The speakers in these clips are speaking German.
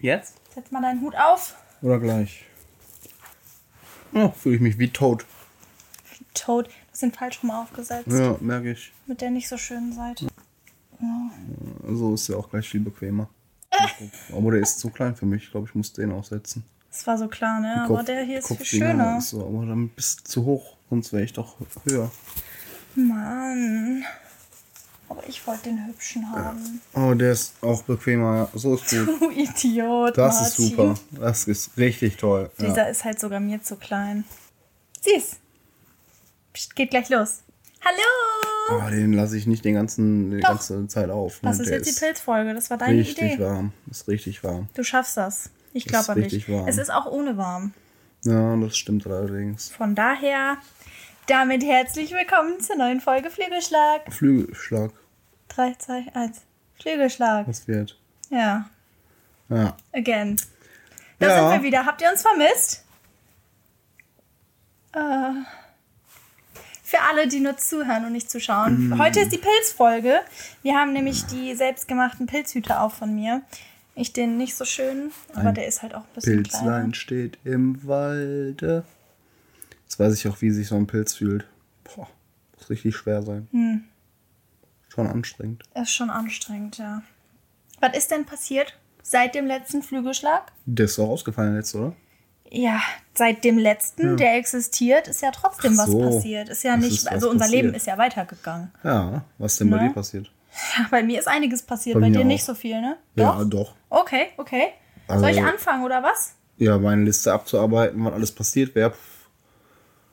Jetzt? Setz mal deinen Hut auf. Oder gleich? Oh, fühle ich mich wie tot. Toad. Du hast den falsch rum aufgesetzt. Ja, merke ich. Mit der nicht so schönen Seite. So ist ja auch gleich viel bequemer. Aber der ist zu klein für mich. Ich glaube, ich muss den aussetzen. Das war so klar, ne? Aber der hier ist viel Kopfdinger schöner. Ist so, aber dann bist du zu hoch. Sonst wäre ich doch höher. Mann. Aber ich wollte den hübschen haben. Oh, der ist auch bequemer. Ja. So ist gut. Du Idiot, Das Martin. ist super. Das ist richtig toll. Ja. Dieser ist halt sogar mir zu klein. Sieh's. Psst, geht gleich los. Hallo! Oh, den lasse ich nicht den ganzen, die Doch. ganze Zeit auf. ne? Das ist Der jetzt die Pilzfolge. Das war deine Richtig Idee. warm. Ist richtig warm. Du schaffst das. Ich glaube ist an dich. richtig warm. Es ist auch ohne warm. Ja, das stimmt allerdings. Von daher, damit herzlich willkommen zur neuen Folge Flügelschlag. Flügelschlag. 3, 2, 1. Flügelschlag. Was wird? Ja, Ja. again. Da Ja. sind wir wieder. Habt ihr uns vermisst? Äh, für alle, die nur zuhören und nicht zuschauen. Mm. Heute ist die Pilzfolge. Wir haben nämlich die selbstgemachten Pilzhüte auch von mir. Ich den nicht so schön, aber Ein der ist halt auch ein bisschen kleiner. Pilzlein steht im Walde. Jetzt weiß ich auch, wie sich so ein Pilz fühlt. Boah, muss richtig schwer sein. Hm. Schon anstrengend. Ist schon anstrengend, ja. Was ist denn passiert seit dem letzten Flügelschlag? Der ist doch ausgefallen jetzt, oder? Ja, seit dem letzten, der existiert, ist ja trotzdem Ach was so. passiert. Ist ja Es nicht, ist also unser Leben passiert. ist ja weitergegangen. Ja, was denn bei Ne? dir passiert? Ja, bei mir ist einiges passiert, Bei bei, dir auch. nicht so viel, ne? Ja, doch. Okay, okay. Also- Soll ich anfangen oder was? Ja, meine Liste abzuarbeiten, was alles passiert wäre,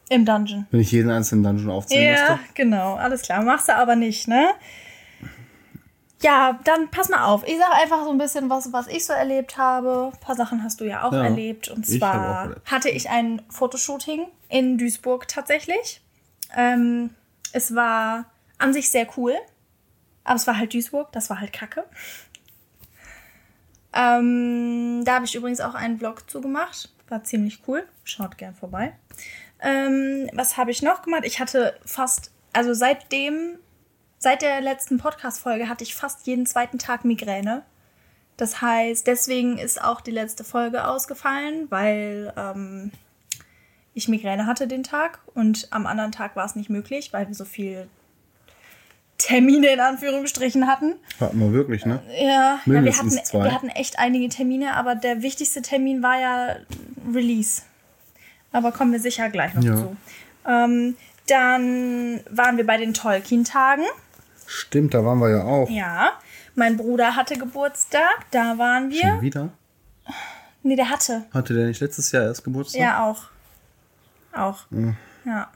Im Dungeon. wenn ich jeden einzelnen Dungeon aufzählen Ja, müsste. genau, alles klar. Machst du aber nicht, ne? Ja, dann pass mal auf. Ich sage einfach so ein bisschen was, was ich so erlebt habe. Ein paar Sachen hast du ja auch Ja, erlebt. Und ich zwar erlebt. hatte ich ein Fotoshooting in Duisburg tatsächlich. Ähm, es war an sich sehr cool. Aber es war halt Duisburg, das war halt kacke. Ähm, da habe ich übrigens auch einen Vlog zugemacht. War ziemlich cool. Schaut gern vorbei. Ähm, was habe ich noch gemacht? Ich hatte fast, also seitdem, seit der letzten Podcast-Folge hatte ich fast jeden zweiten Tag Migräne. Das heißt, deswegen ist auch die letzte Folge ausgefallen, weil ähm, ich Migräne hatte den Tag und am anderen Tag war es nicht möglich, weil wir so viel Termine in Anführungsstrichen hatten. Hatten wir wirklich, ne? Ja, ja wir, hatten, wir hatten echt einige Termine, aber der wichtigste Termin war ja Release. Aber kommen wir sicher gleich noch Ja. zu. Ähm, dann waren wir bei den Tolkien-Tagen. Stimmt, da waren wir ja auch. Ja, mein Bruder hatte Geburtstag, da waren wir. Schon wieder? Nee, der hatte. Hatte der nicht letztes Jahr erst Geburtstag? Ja, auch. Auch. Ja.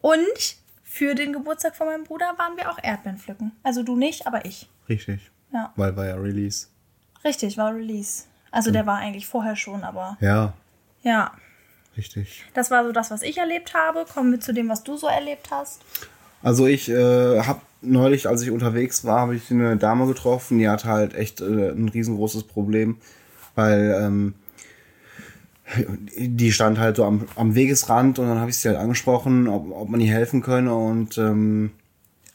Und für den Geburtstag von meinem Bruder waren wir auch Erdbeeren pflücken. Also du nicht, aber ich. Richtig. Ja. Weil war ja Release. Richtig, war Release. Also der war eigentlich vorher schon, aber Ja, ja. Richtig. Das war so das, was ich erlebt habe. Kommen wir zu dem, was du so erlebt hast. Also ich äh, habe neulich, als ich unterwegs war, habe ich eine Dame getroffen, die hatte halt echt äh, ein riesengroßes Problem, weil ähm, die stand halt so am, am Wegesrand und dann habe ich sie halt angesprochen, ob, ob man ihr helfen könne und ähm,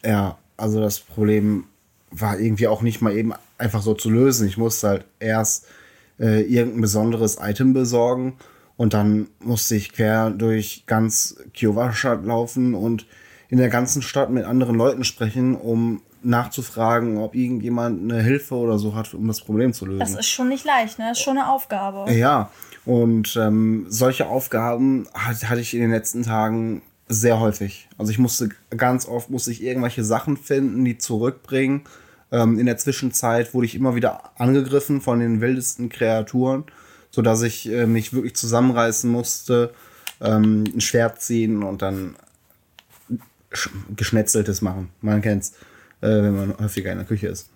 ja, also das Problem war irgendwie auch nicht mal eben einfach so zu lösen. Ich musste halt erst äh, irgendein besonderes Item besorgen und dann musste ich quer durch ganz Kiowa-Stadt laufen und in der ganzen Stadt mit anderen Leuten sprechen, um nachzufragen, ob irgendjemand eine Hilfe oder so hat, um das Problem zu lösen. Das ist schon nicht leicht, ne? Das ist schon eine Aufgabe. Ja, und ähm, solche Aufgaben hat, hatte ich in den letzten Tagen sehr häufig. Also ich musste ganz oft musste ich irgendwelche Sachen finden, die zurückbringen. Ähm, in der Zwischenzeit wurde ich immer wieder angegriffen von den wildesten Kreaturen, so dass ich äh, mich wirklich zusammenreißen musste, ähm, ein Schwert ziehen und dann sch- geschnetzeltes machen. Man kennt's, äh, wenn man häufiger in der Küche ist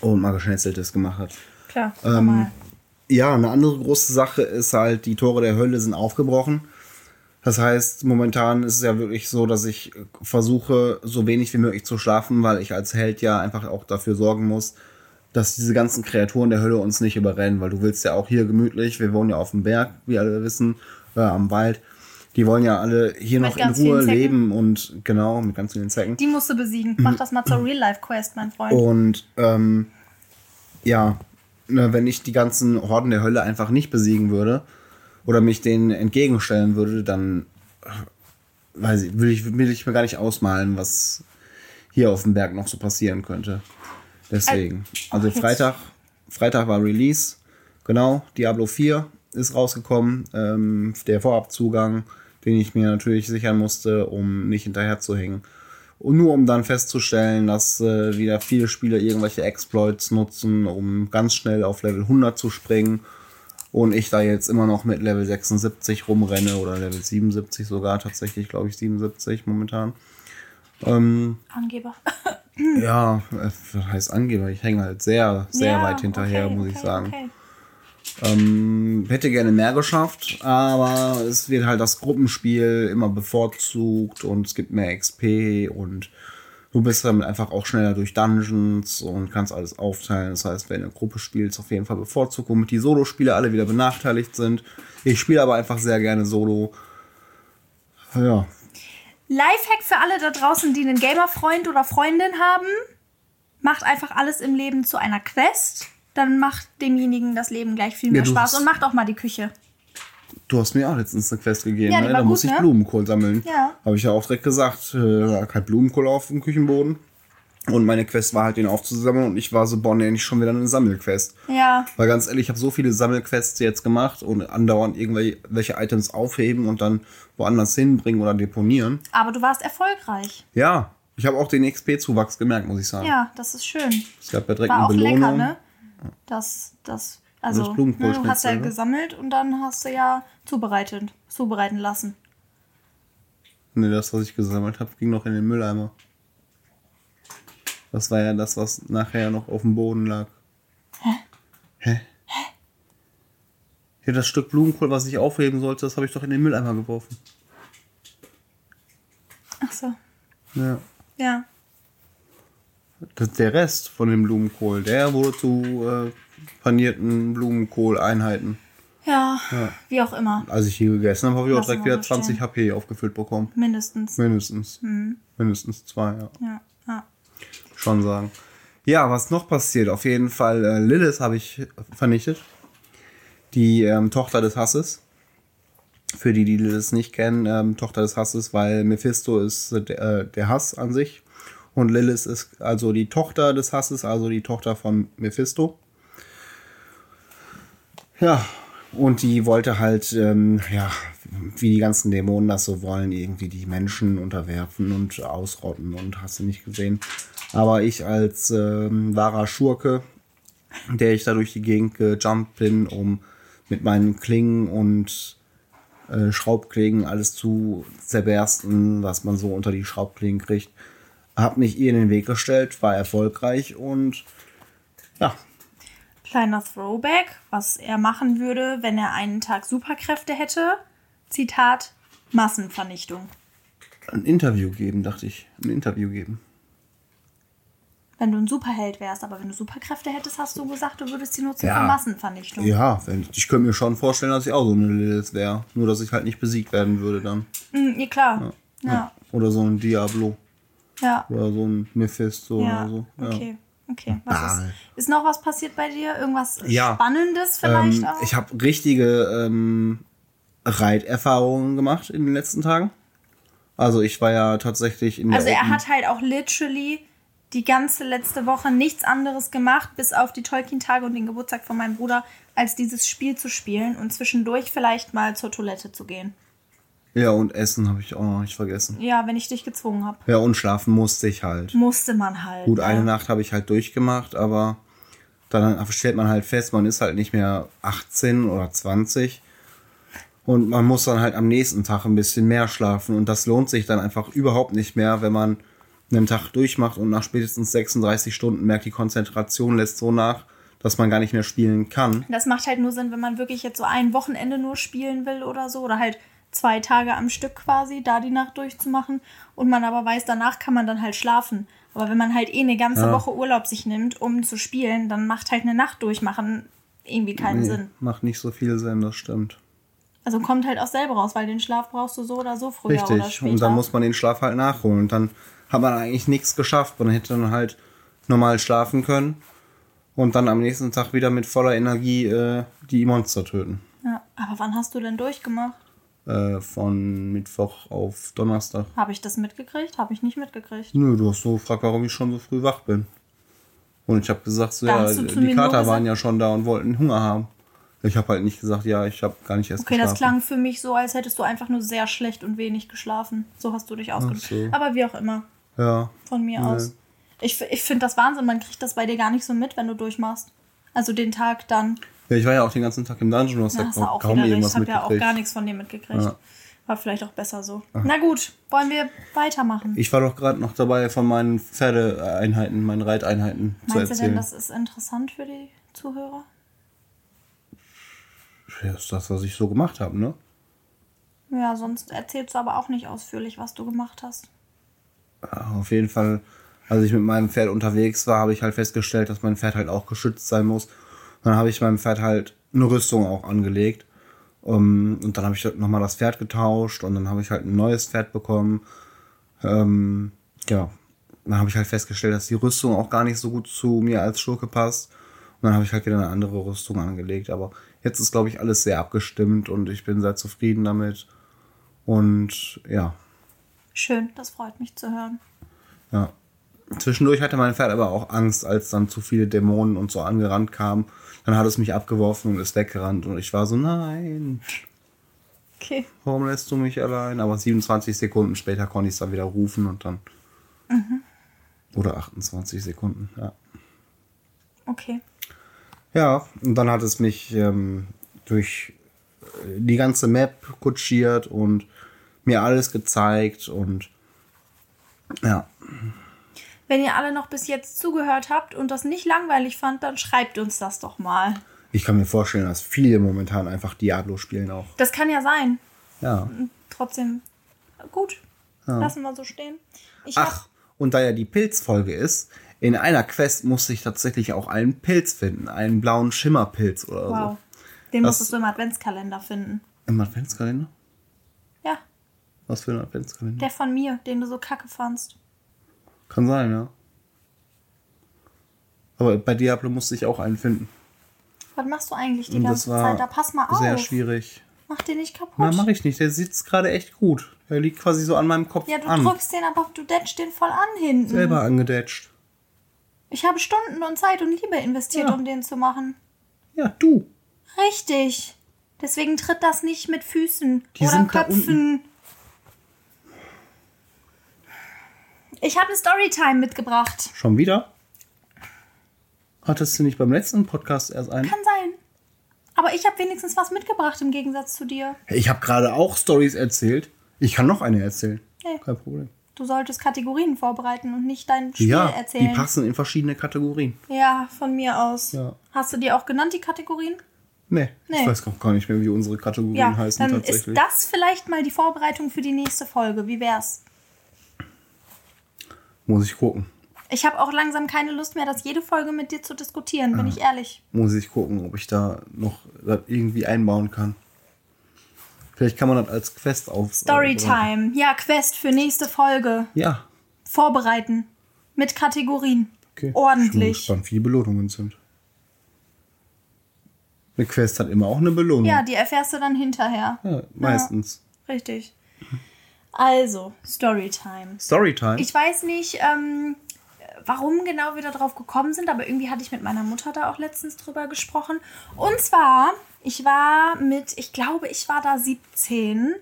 und mal geschnetzeltes gemacht hat. Klar, Ähm. Ja, eine andere große Sache ist halt, die Tore der Hölle sind aufgebrochen. Das heißt, momentan ist es ja wirklich so, dass ich versuche, so wenig wie möglich zu schlafen, weil ich als Held ja einfach auch dafür sorgen muss, dass diese ganzen Kreaturen der Hölle uns nicht überrennen, weil du willst ja auch hier gemütlich, wir wohnen ja auf dem Berg, wie alle wissen, äh, am Wald. Die wollen ja alle hier Mit noch in Ruhe leben und genau, mit ganz vielen Zecken. Die musst du besiegen. Mach das mal zur Real-Life-Quest, mein Freund. Und ähm, ja, ne, wenn ich die ganzen Horden der Hölle einfach nicht besiegen würde oder mich denen entgegenstellen würde, dann äh, weiß ich, will ich, will ich mir gar nicht ausmalen, was hier auf dem Berg noch so passieren könnte. Deswegen. Also jetzt- Freitag, Freitag war Release. Genau, Diablo 4 ist rausgekommen. Ähm, der Vorabzugang, den ich mir natürlich sichern musste, um nicht hinterher zu hängen. Und nur um dann festzustellen, dass äh, wieder viele Spieler irgendwelche Exploits nutzen, um ganz schnell auf Level 100 zu springen. Und ich da jetzt immer noch mit Level 76 rumrenne oder Level 77 sogar, tatsächlich glaube ich 77 momentan. Ähm, Angeber. ja, was heißt Angeber? Ich hänge halt sehr, sehr Ja, weit hinterher, okay, muss ich okay, sagen. okay. Ähm, hätte gerne mehr geschafft, aber es wird halt das Gruppenspiel immer bevorzugt und es gibt mehr XP und du bist damit einfach auch schneller durch Dungeons und kannst alles aufteilen. Das heißt, wenn du eine Gruppe spielst, auf jeden Fall bevorzugt, womit die Solo-Spieler alle wieder benachteiligt sind. Ich spiele aber einfach sehr gerne Solo. Ja, Lifehack für alle da draußen, die einen Gamer-Freund oder Freundin haben. Macht einfach alles im Leben zu einer Quest. Dann macht demjenigen das Leben gleich viel mehr Ja, Spaß und macht auch mal die Küche. Du hast mir auch letztens eine Quest gegeben, Ja, ne? da gut, muss ich ne? Blumenkohl sammeln. Ja. Habe ich ja auch direkt gesagt, äh, kein Blumenkohl auf dem Küchenboden. Und meine Quest war halt, den aufzusammeln und ich war so, boah, nee, nicht schon wieder eine Sammelquest. Ja. Weil ganz ehrlich, ich habe so viele Sammelquests jetzt gemacht und andauernd irgendwelche Items aufheben und dann woanders hinbringen oder deponieren. Aber du warst erfolgreich. Ja, ich habe auch den XP-Zuwachs gemerkt, muss ich sagen. Ja, das ist schön. Es gab ja direkt War eine auch Belohnung. lecker, ne? Das, das, also, Das Blumenkohl ne, du hast ja ne? gesammelt und dann hast du ja zubereitet, zubereiten lassen. Nee, das, was ich gesammelt habe, ging noch in den Mülleimer. Das war ja das, was nachher noch auf dem Boden lag. Hä? Hä? Ja, das Stück Blumenkohl, was ich aufheben sollte, das habe ich doch in den Mülleimer geworfen. Ach so. Ja. Ja. Das, der Rest von dem Blumenkohl, der wurde zu äh, panierten Blumenkohleinheiten. ja. Wie auch immer. Als ich hier gegessen habe, habe ich auch direkt wieder so 20 stehen. HP aufgefüllt bekommen. Mindestens. Mindestens. Mindestens zwei, ja. Ja. Schon sagen. Ja, was noch passiert? Auf jeden Fall, äh, Lilith habe ich vernichtet. Die ähm, Tochter des Hasses. Für die, die Lilith nicht kennen, ähm, Tochter des Hasses, weil Mephisto ist äh, der, äh, der Hass an sich. Und Lilith ist also die Tochter des Hasses, also die Tochter von Mephisto. Ja, und die wollte halt, ähm, ja, wie die ganzen Dämonen das so wollen, irgendwie die Menschen unterwerfen und ausrotten und hast du nicht gesehen. Aber ich als ähm, wahrer Schurke, der ich da durch die Gegend gejumpt bin, um mit meinen Klingen und äh, Schraubklingen alles zu zerbersten, was man so unter die Schraubklingen kriegt, hab mich ihr in den Weg gestellt, war erfolgreich und ja, Kleiner Throwback, was er machen würde, wenn er einen Tag Superkräfte hätte. Zitat: Massenvernichtung. ein Interview geben, dachte ich. Ein Interview geben. Wenn du ein Superheld wärst, aber wenn du Superkräfte hättest, hast du gesagt, du würdest sie nutzen Ja. für Massenvernichtung. Ja, ich könnte mir schon vorstellen, dass ich auch so eine Lilith wäre. Nur, dass ich halt nicht besiegt werden würde dann. Hm, ja klar. Ja. Oder so ein Diablo. Ja. Oder so ein Mephisto Ja. oder so. Ja. Okay. Okay. Was ist, Baal. ist noch was passiert bei dir? Irgendwas Ja. Spannendes vielleicht Ähm, auch? ich habe richtige ähm, Reiterfahrungen gemacht in den letzten Tagen. Also ich war ja tatsächlich in der Also er Open- hat halt auch literally die ganze letzte Woche nichts anderes gemacht, bis auf die Tolkien-Tage und den Geburtstag von meinem Bruder, als dieses Spiel zu spielen und zwischendurch vielleicht mal zur Toilette zu gehen. Ja, und Essen habe ich auch noch nicht vergessen. Ja, wenn ich dich gezwungen habe. Ja, und schlafen musste ich halt. Musste man halt. Gut, ne? eine Nacht habe ich halt durchgemacht, aber dann stellt man halt fest, man ist halt nicht mehr 18 oder 20 und man muss dann halt am nächsten Tag ein bisschen mehr schlafen und das lohnt sich dann einfach überhaupt nicht mehr, wenn man einen Tag durchmacht und nach spätestens 36 Stunden merkt, die Konzentration lässt so nach, dass man gar nicht mehr spielen kann. Das macht halt nur Sinn, wenn man wirklich jetzt so ein Wochenende nur spielen will oder so. Oder halt zwei Tage am Stück quasi, da die Nacht durchzumachen. Und man aber weiß, danach kann man dann halt schlafen. Aber wenn man halt eh eine ganze Ja. Woche Urlaub sich nimmt, um zu spielen, dann macht halt eine Nacht durchmachen irgendwie keinen Nee, Sinn. macht nicht so viel Sinn, das stimmt. Also kommt halt auch selber raus, weil den Schlaf brauchst du so oder so früher oder Richtig. später. Und dann muss man den Schlaf halt nachholen. Und dann hat man eigentlich nichts geschafft. Man hätte dann halt normal schlafen können. und dann am nächsten Tag wieder mit voller Energie äh, die Monster töten. Ja, aber wann hast du denn durchgemacht? Äh, von Mittwoch auf Donnerstag. Habe ich das mitgekriegt? Habe ich nicht mitgekriegt. Nö, du hast so gefragt, warum ich schon so früh wach bin. Und ich habe gesagt, so, ja, die Kater waren ja schon da und wollten Hunger haben. Ich habe halt nicht gesagt, ja, ich habe gar nicht erst Okay, das geschlafen. klang für mich so, als hättest du einfach nur sehr schlecht und wenig geschlafen. So hast du dich ausgedrückt. so. Aber wie auch immer, Ja, von mir Nee. aus. Ich, ich finde das Wahnsinn, man kriegt das bei dir gar nicht so mit, wenn du durchmachst. Also den Tag dann. ja, ich war ja auch den ganzen Tag im Dungeon, du hast Ja, hast auch kaum irgendwas Ich habe ja auch gar nichts von dir mitgekriegt. Ja. War vielleicht auch besser so. Na gut, wollen wir weitermachen? Ich war doch gerade noch dabei, von meinen Pferdeeinheiten, meinen Reiteinheiten zu Meinst du erzählen. denn, das ist interessant für die Zuhörer? ja, das ist das, was ich so gemacht habe, ne? Ja, sonst erzählst du aber auch nicht ausführlich, was du gemacht hast. Ja, auf jeden Fall, als ich mit meinem Pferd unterwegs war, habe ich halt festgestellt, dass mein Pferd halt auch geschützt sein muss. Dann habe ich meinem Pferd halt eine Rüstung auch angelegt. Um, und dann habe ich nochmal das Pferd getauscht und dann habe ich halt ein neues Pferd bekommen. Ähm, ja, dann habe ich halt festgestellt, dass die Rüstung auch gar nicht so gut zu mir als Schurke passt. Und dann habe ich halt wieder eine andere Rüstung angelegt. Aber jetzt ist, glaube ich, alles sehr abgestimmt und ich bin sehr zufrieden damit. Und ja, Schön, das freut mich zu hören. ja. Zwischendurch hatte mein Pferd aber auch Angst, als dann zu viele Dämonen und so angerannt kamen. Dann hat es mich abgeworfen und ist weggerannt. Und ich war so, nein, Okay. warum lässt du mich allein? Aber 27 Sekunden später konnte ich es dann wieder rufen und dann. Oder 28 Sekunden, ja. Okay. Ja, und dann hat es mich ähm, durch äh, die ganze Map kutschiert und mir alles gezeigt und ja. Wenn ihr alle noch bis jetzt zugehört habt und das nicht langweilig fand, dann schreibt uns das doch mal. Ich kann mir vorstellen, dass viele momentan einfach Diablo spielen auch. Das kann ja sein. Ja. Trotzdem gut. Lassen wir so stehen. Ich Ach, und da ja die Pilzfolge ist, in einer Quest musste ich tatsächlich auch einen Pilz finden. Einen blauen Schimmerpilz oder wow. so. Den Das- musstest du im Adventskalender finden. Im Adventskalender? Was für ein Adventskalender? der von mir, den du so kacke fandst. Kann sein, ja. Aber bei Diablo musste ich auch einen finden. Was machst du eigentlich die Und ganze Zeit? Da pass mal auf. sehr schwierig. Mach den nicht kaputt. Na, mach ich nicht. Der sitzt gerade echt gut. Der liegt quasi so an meinem Kopf ja, du an. drückst den, aber du detscht den voll an hinten. Selber angedetscht. Ich habe Stunden und Zeit und Liebe investiert, Ja. um den zu machen. Ja, du. Richtig. Deswegen tritt das nicht mit Füßen Die oder Köpfen. Ich habe eine Storytime mitgebracht. Schon wieder? Hattest du nicht beim letzten Podcast erst einen? Kann sein. Aber ich habe wenigstens was mitgebracht im Gegensatz zu dir. Ich habe gerade auch Stories erzählt. Ich kann noch eine erzählen. Nee. Kein Problem. Du solltest Kategorien vorbereiten und nicht dein Spiel Ja, erzählen. die passen in verschiedene Kategorien. Ja, von mir aus. Ja. Hast du die auch genannt, die Kategorien? Nee, Nee. ich weiß gar nicht mehr, wie unsere Kategorien Ja, heißen dann ist tatsächlich. das vielleicht mal die Vorbereitung für die nächste Folge. Wie wär's? Muss ich gucken. Ich habe auch langsam keine Lust mehr, das jede Folge mit dir zu diskutieren, bin ich ehrlich. Muss ich gucken, ob ich da noch irgendwie einbauen kann. Vielleicht kann man das als Quest auf. Storytime. Ja, Quest für nächste Folge. Ja. Vorbereiten. Mit Kategorien. Okay. Ich bin Ordentlich. gespannt, wie die Belohnungen sind. Eine Quest hat immer auch eine Belohnung. Ja, die erfährst du dann hinterher. Ja, meistens. Richtig. Also, Storytime. Storytime. Ich weiß nicht, ähm, warum genau wir da drauf gekommen sind, aber irgendwie hatte ich mit meiner Mutter da auch letztens drüber gesprochen. Und zwar, ich war mit, ich glaube, ich war da 17,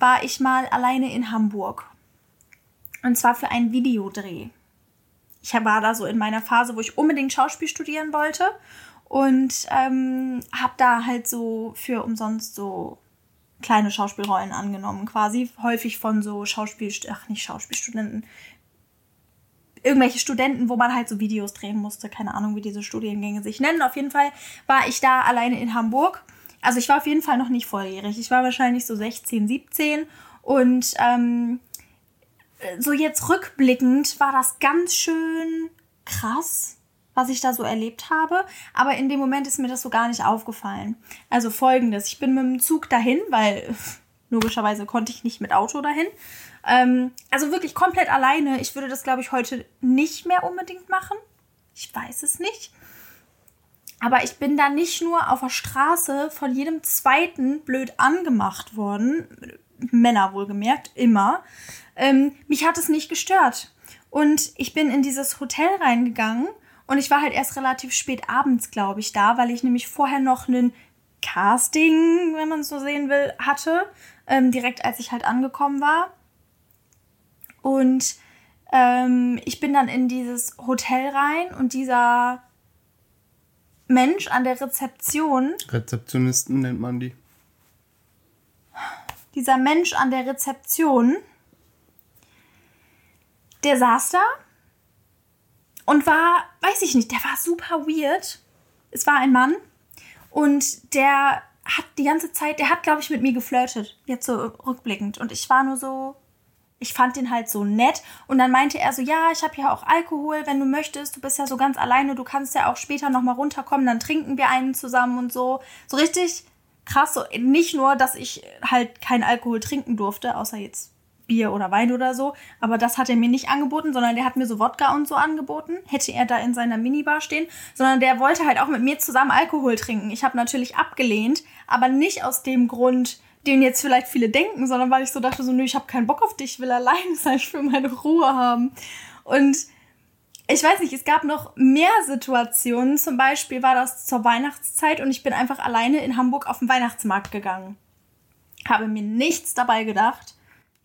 war ich mal alleine in Hamburg. Und zwar für einen Videodreh. Ich war da so in meiner Phase, wo ich unbedingt Schauspiel studieren wollte und ähm, habe da halt so für umsonst so kleine Schauspielrollen angenommen, quasi häufig von so Schauspiel, ach nicht Schauspielstudenten, irgendwelche Studenten, wo man halt so Videos drehen musste, keine Ahnung, wie diese Studiengänge sich nennen. Auf jeden Fall war ich da alleine in Hamburg. Also ich war auf jeden Fall noch nicht volljährig. Ich war wahrscheinlich so 16, 17 und ähm, so jetzt rückblickend war das ganz schön krass, was ich da so erlebt habe. Aber in dem Moment ist mir das so gar nicht aufgefallen. Also folgendes, ich bin mit dem Zug dahin, weil logischerweise konnte ich nicht mit Auto dahin. Ähm, also wirklich komplett alleine. Ich würde das, glaube ich, heute nicht mehr unbedingt machen. Ich weiß es nicht. Aber ich bin da nicht nur auf der Straße von jedem zweiten blöd angemacht worden. Männer wohlgemerkt, immer. Ähm, mich hat es nicht gestört. Und ich bin in dieses Hotel reingegangen und ich war halt erst relativ spät abends, glaube ich, da, weil ich nämlich vorher noch einen Casting, wenn man es so sehen will, hatte, ähm, direkt als ich halt angekommen war. Und ähm, ich bin dann in dieses Hotel rein und dieser Mensch an der Rezeption. Rezeptionisten nennt man die. Dieser Mensch an der Rezeption, der saß da und war, weiß ich nicht, der war super weird. Es war ein Mann und der hat die ganze Zeit, der hat, glaube ich, mit mir geflirtet, jetzt so rückblickend. Und ich war nur so, ich fand den halt so nett. Und dann meinte er so, ja, ich habe ja auch Alkohol, wenn du möchtest. Du bist ja so ganz alleine, du kannst ja auch später nochmal runterkommen, dann trinken wir einen zusammen und so. So richtig krass. So, nicht nur, dass ich halt keinen Alkohol trinken durfte, außer jetzt Bier oder Wein oder so. Aber das hat er mir nicht angeboten, sondern der hat mir so Wodka und so angeboten. Hätte er da in seiner Minibar stehen. Sondern der wollte halt auch mit mir zusammen Alkohol trinken. Ich habe natürlich abgelehnt, aber nicht aus dem Grund, den jetzt vielleicht viele denken, sondern weil ich so dachte, so, nö, ich habe keinen Bock auf dich, ich will alleine sein, ich will meine Ruhe haben. Und ich weiß nicht, es gab noch mehr Situationen. Zum Beispiel war das zur Weihnachtszeit und ich bin einfach alleine in Hamburg auf den Weihnachtsmarkt gegangen. Habe mir nichts dabei gedacht.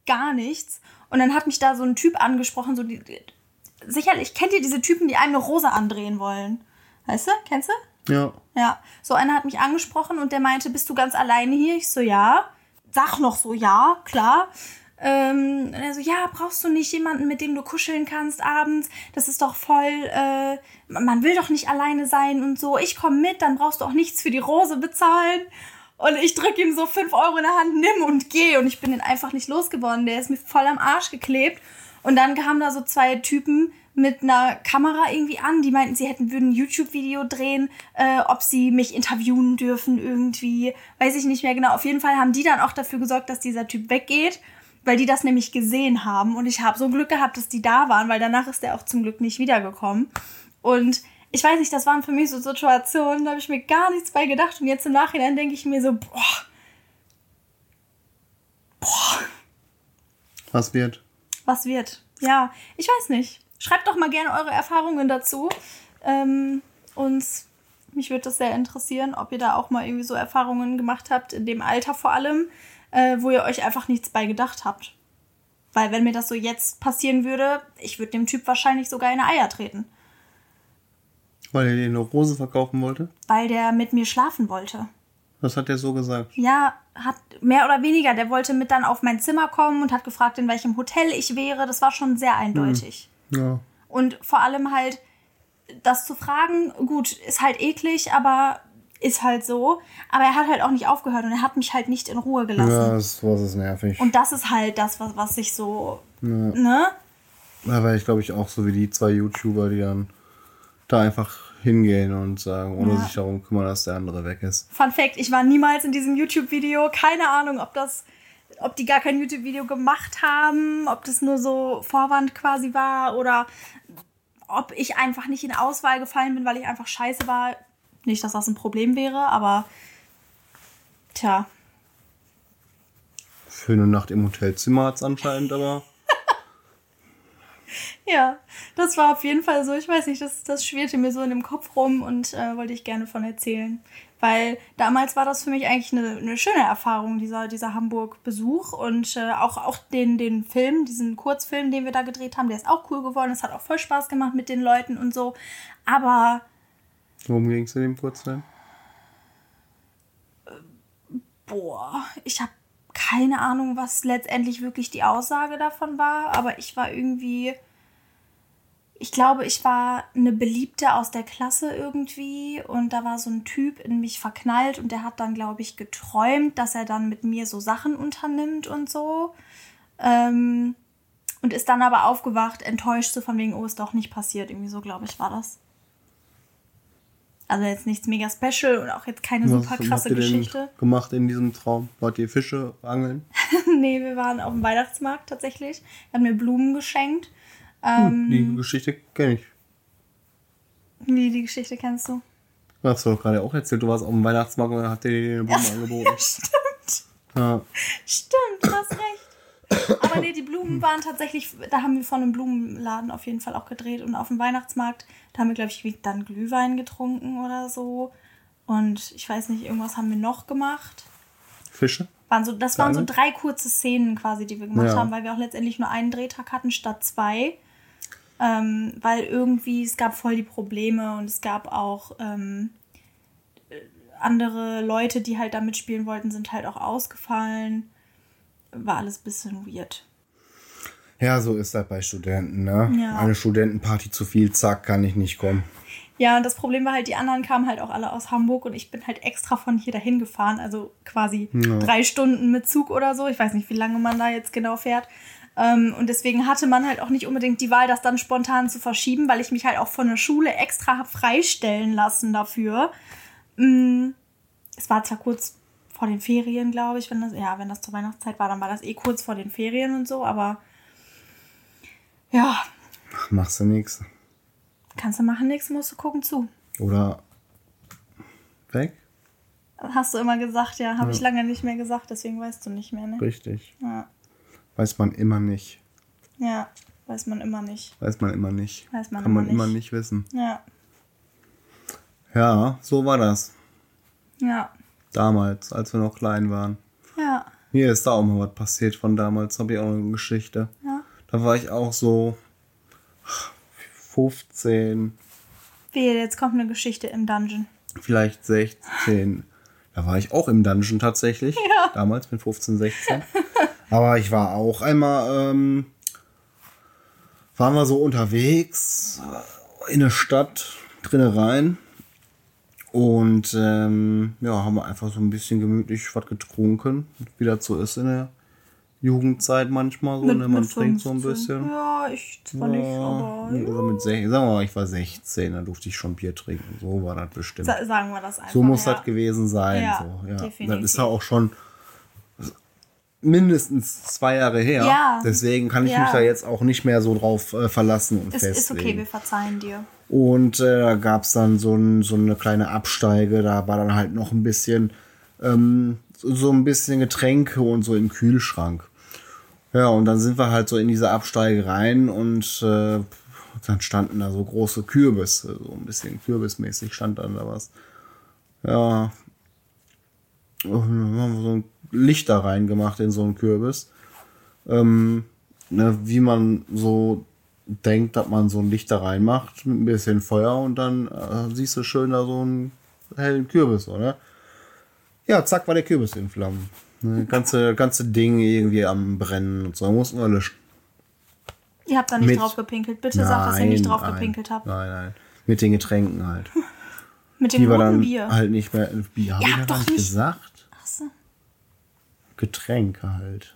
Gar nichts. Und dann hat mich da so ein Typ angesprochen, so die, sicherlich kennt ihr diese Typen, die einem eine Rose andrehen wollen. Weißt du? Kennst du? Ja. Ja, so einer hat mich angesprochen und der meinte, bist du ganz alleine hier? Ich so, ja. Sag noch so, ja, klar. Ähm, und er so, ja, brauchst du nicht jemanden, mit dem du kuscheln kannst abends? Das ist doch voll, äh, man will doch nicht alleine sein und so. Ich komme mit, dann brauchst du auch nichts für die Rose bezahlen. Und ich drück ihm so fünf Euro in der Hand, nimm und geh. Und ich bin den einfach nicht losgeworden. Der ist mir voll am Arsch geklebt. Und dann kamen da so zwei Typen mit einer Kamera irgendwie an. Die meinten, sie hätten würden ein YouTube-Video drehen, äh, ob sie mich interviewen dürfen irgendwie. Weiß ich nicht mehr genau. Auf jeden Fall haben die dann auch dafür gesorgt, dass dieser Typ weggeht, weil die das nämlich gesehen haben. Und ich habe so Glück gehabt, dass die da waren, weil danach ist der auch zum Glück nicht wiedergekommen. Und ich weiß nicht, das waren für mich so Situationen, da habe ich mir gar nichts bei gedacht. Und jetzt im Nachhinein denke ich mir so, boah. Boah. Was wird? Was wird? Ja, ich weiß nicht. Schreibt doch mal gerne eure Erfahrungen dazu. Ähm, uns, mich würde das sehr interessieren, ob ihr da auch mal irgendwie so Erfahrungen gemacht habt, in dem Alter vor allem, äh, wo ihr euch einfach nichts bei gedacht habt. Weil wenn mir das so jetzt passieren würde, ich würde dem Typ wahrscheinlich sogar in die Eier treten. Weil er dir eine Rose verkaufen wollte? Weil der mit mir schlafen wollte. Was hat der so gesagt? Ja, hat mehr oder weniger. Der wollte mit dann auf mein Zimmer kommen und hat gefragt, in welchem Hotel ich wäre. Das war schon sehr eindeutig. Ja. Und vor allem halt, das zu fragen, gut, ist halt eklig, aber ist halt so. Aber er hat halt auch nicht aufgehört und er hat mich halt nicht in Ruhe gelassen. Ja, das was ist nervig. Und das ist halt das, was, was ich so, ja. ne? Aber ich glaube ich auch so wie die zwei YouTuber, die dann da einfach hingehen und sagen, ohne Ja. sich darum kümmern, dass der andere weg ist. Fun Fact, ich war niemals in diesem YouTube-Video. Keine Ahnung, ob das, ob die gar kein YouTube-Video gemacht haben, ob das nur so Vorwand quasi war oder ob ich einfach nicht in Auswahl gefallen bin, weil ich einfach scheiße war. Nicht, dass das ein Problem wäre, aber tja, Für eine Nacht im Hotelzimmer hat es anscheinend aber. ja, das war auf jeden Fall so. Ich weiß nicht, das, das schwirrte mir so in dem Kopf rum und äh, wollte ich gerne von erzählen. Weil damals war das für mich eigentlich eine, eine schöne Erfahrung, dieser, dieser Hamburg-Besuch. Und äh, auch, auch den, den Film, diesen Kurzfilm, den wir da gedreht haben, der ist auch cool geworden. Es hat auch voll Spaß gemacht mit den Leuten und so. Aber Worum ging es in dem Kurzfilm? boah, ich habe keine Ahnung, was letztendlich wirklich die Aussage davon war, aber ich war irgendwie, ich glaube, ich war eine Beliebte aus der Klasse irgendwie und da war so ein Typ in mich verknallt und der hat dann, glaube ich, geträumt, dass er dann mit mir so Sachen unternimmt und so. Ähm, und ist dann aber aufgewacht, enttäuscht, so von wegen, oh, ist doch nicht passiert. Irgendwie so, glaube ich, war das. Also jetzt nichts mega special und auch jetzt keine super krasse habt ihr denn Geschichte. gemacht in diesem Traum? Wollt ihr Fische angeln? nee, wir waren auf dem Weihnachtsmarkt tatsächlich. Er hat mir Blumen geschenkt. Hm, Ähm, die Geschichte kenne ich. Wie die Geschichte kennst du? Hast du doch gerade auch erzählt, du warst auf dem Weihnachtsmarkt und dann hat dir eine Blume angeboten. Stimmt. Ja. Stimmt, du hast recht. Aber nee, die Blumen waren tatsächlich, da haben wir von einem Blumenladen auf jeden Fall auch gedreht. Und auf dem Weihnachtsmarkt, da haben wir, glaube ich, dann Glühwein getrunken oder so. Und ich weiß nicht, irgendwas haben wir noch gemacht. Fische? Waren so, das waren so drei kurze Szenen quasi, die wir gemacht Ja. haben, weil wir auch letztendlich nur einen Drehtag hatten statt zwei. Ähm, weil irgendwie, es gab voll die Probleme und es gab auch ähm, äh, andere Leute, die halt da mitspielen wollten, sind halt auch ausgefallen. War alles ein bisschen weird. Ja, so ist das bei Studenten, ne? Ja. Eine Studentenparty zu viel, zack, kann ich nicht kommen. Ja, und das Problem war halt, die anderen kamen halt auch alle aus Hamburg und ich bin halt extra von hier dahin gefahren, also quasi drei Stunden mit Zug oder so. Ich weiß nicht, wie lange man da jetzt genau fährt. Ähm, und deswegen hatte man halt auch nicht unbedingt die Wahl, das dann spontan zu verschieben, weil ich mich halt auch von der Schule extra hab freistellen lassen dafür. Mm, Es war zwar kurz vor den Ferien, glaube ich, wenn das, ja, wenn das zur Weihnachtszeit war, dann war das eh kurz vor den Ferien und so, aber ja, Ach, machst du nix. kannst du machen, nichts musst du gucken zu. Oder weg? Hast du immer gesagt, ja. Habe ich lange nicht mehr gesagt, deswegen weißt du nicht mehr, ne? Richtig. Ja. Weiß man immer nicht. ja, weiß man immer nicht. Weiß man immer nicht. Weiß man Kann immer man immer nicht. nicht wissen. Ja, Ja, so war das. ja, Damals, als wir noch klein waren. ja, Mir ist da auch mal was passiert von damals, habe ich auch eine Geschichte. ja. Da war ich auch so 15, Wehe, jetzt kommt eine Geschichte im Dungeon. vielleicht 16. Da war ich auch im Dungeon tatsächlich. Ja. Damals mit 15, 16. Aber ich war auch einmal, ähm, waren wir so unterwegs in der Stadt, drinnen rein. Und ähm, ja, haben wir einfach so ein bisschen gemütlich was getrunken. Wie das so ist in der Jugendzeit manchmal so. ne? Man trinkt so ein 15. bisschen. Ja, ich zwar nicht, aber ja. Oder mit 16, sagen wir mal, ich war 16, da durfte ich schon Bier trinken. So war das bestimmt. Sa sagen wir das einfach. So muss ja. das gewesen sein. Ja, so, ja. definitiv. Das ist ja auch schon mindestens zwei Jahre her. Ja. Deswegen kann ich Ja. mich da jetzt auch nicht mehr so drauf äh, verlassen und Es ist festlegen. okay, wir verzeihen dir. Und äh, da gab es dann so, ein, so eine kleine Absteige, da war dann halt noch ein bisschen, ähm, so, ein bisschen Getränke und so im Kühlschrank. Ja, und dann sind wir halt so in diese Absteige rein und äh, dann standen da so große Kürbisse, so ein bisschen kürbismäßig stand dann da was. Ja. Und dann haben wir so ein Licht da reingemacht in so einen Kürbis. Ähm, ne, wie man so denkt, dass man so ein Licht da reinmacht mit ein bisschen Feuer und dann äh, siehst du schön da so einen hellen Kürbis, oder? Ja, zack, war der Kürbis in Flammen. Ne, ganze, ganze Ding irgendwie am Brennen und so. Mussten wir löschen. Ihr habt da nicht Mit- drauf gepinkelt. Bitte sag, dass ihr nicht drauf nein, gepinkelt habt. Nein, nein. Mit den Getränken halt. Mit dem dann Bier. halt nicht mehr. Bier habe ja gar doch nicht gesagt. Ach so. Getränke halt.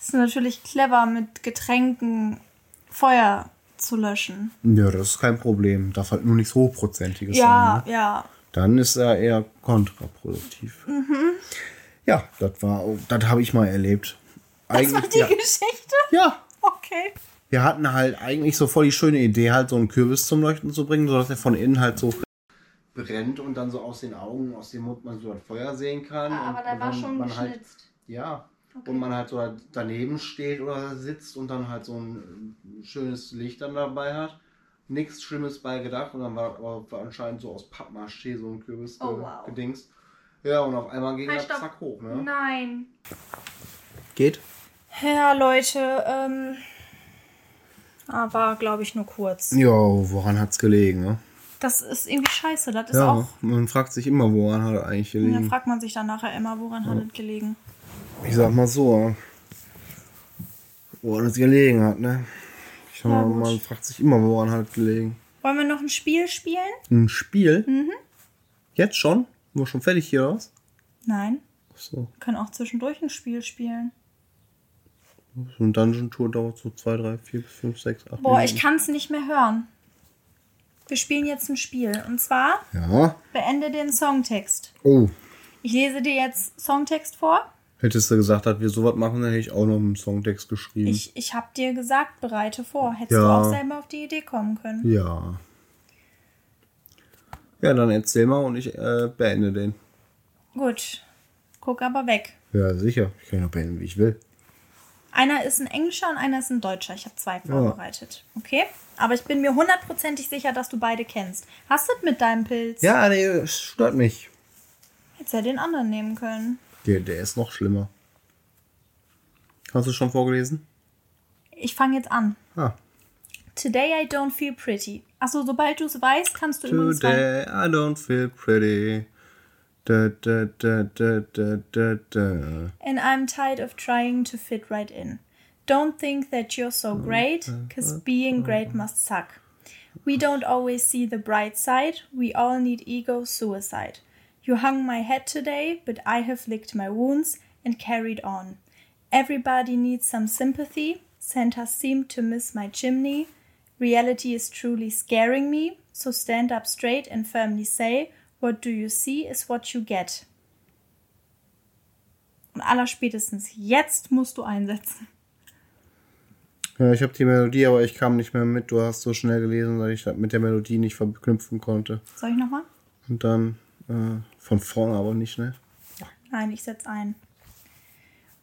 Ist natürlich clever, mit Getränken Feuer zu löschen. Ja, das ist kein Problem. Darf halt nur nichts Hochprozentiges Ja, sein. Ne? ja. Dann ist er eher kontraproduktiv. Mhm. Ja, das war, das habe ich mal erlebt. Das war Eigentlich, die ja, Geschichte? ja, Okay. wir hatten halt eigentlich so voll die schöne Idee, halt so einen Kürbis zum Leuchten zu bringen, sodass er von innen halt so brennt und dann so aus den Augen, aus dem Mund man so das Feuer sehen kann. Ah, aber und, da war schon man halt, geschnitzt. Ja. Okay. Und man halt so daneben steht oder sitzt und dann halt so ein äh, schönes Licht dann dabei hat. Nichts Schlimmes bei gedacht und dann war, aber war anscheinend so aus Pappmaché so ein Kürbis Oh, wow. gedingst. Ja, und auf einmal ging Halt, das stopp. zack hoch, ne? Nein. Geht? Ja, Leute, ähm. Aber glaube ich nur kurz. Ja, woran hat's gelegen, ne? Das ist irgendwie scheiße. Das ist Ja, auch. man fragt sich immer, woran hat er eigentlich Und dann gelegen. fragt man sich dann nachher immer, woran hat es gelegen. Ich sag mal so, woran es gelegen hat, ne? Ich sag mal, man fragt sich immer, woran hat es gelegen. Wollen wir noch ein Spiel spielen? Ein Spiel? Mhm. Jetzt schon? Sind wir schon fertig hier aus? Nein. So, Wir können auch zwischendurch ein Spiel spielen. so eine Dungeon Tour dauert so 2, 3, 4 bis 5, 6, 8 Boah, ich kann es nicht mehr hören. Wir spielen jetzt ein Spiel. Und zwar Ja. beende den Songtext. Oh, Ich lese dir jetzt Songtext vor. Hättest du gesagt, dass wir sowas machen, dann hätte ich auch noch einen Songtext geschrieben. Ich, ich habe dir gesagt, bereite vor. Hättest Ja. du auch selber auf die Idee kommen können. ja. Ja, dann erzähl mal und ich äh, beende den. Gut. Guck aber weg. Ja, sicher. Ich kann ihn noch beenden, wie ich will. Einer ist ein Englischer und einer ist ein Deutscher. Ich habe zwei vorbereitet. Okay? Aber ich bin mir hundertprozentig sicher, dass du beide kennst. Hast du es mit deinem Pilz? Ja, nee, stört mich. Hättest ja den anderen nehmen können. Der, der ist noch schlimmer. Hast du schon vorgelesen? Ich fange jetzt an. Ah. Today I don't feel pretty. Achso, sobald du es weißt, kannst du übrigens. Today I don't feel pretty. Da, da, da, da, da, da, da. And I'm tired of trying to fit right in. Don't think that you're so great, cause being great must suck. We don't always see the bright side, we all need ego suicide. You hung my head today, but I have licked my wounds and carried on. Everybody needs some sympathy. Santa seemed to miss my chimney. Reality is truly scaring me, so stand up straight and firmly say, What do you see is what you get. Und allerspätestens jetzt musst du einsetzen. Ja, ich habe die Melodie, aber ich kam nicht mehr mit. Du hast so schnell gelesen, dass ich mit der Melodie nicht verknüpfen konnte. Soll ich nochmal? Und dann äh, von vorne aber nicht, ne? Nein, ich setz ein.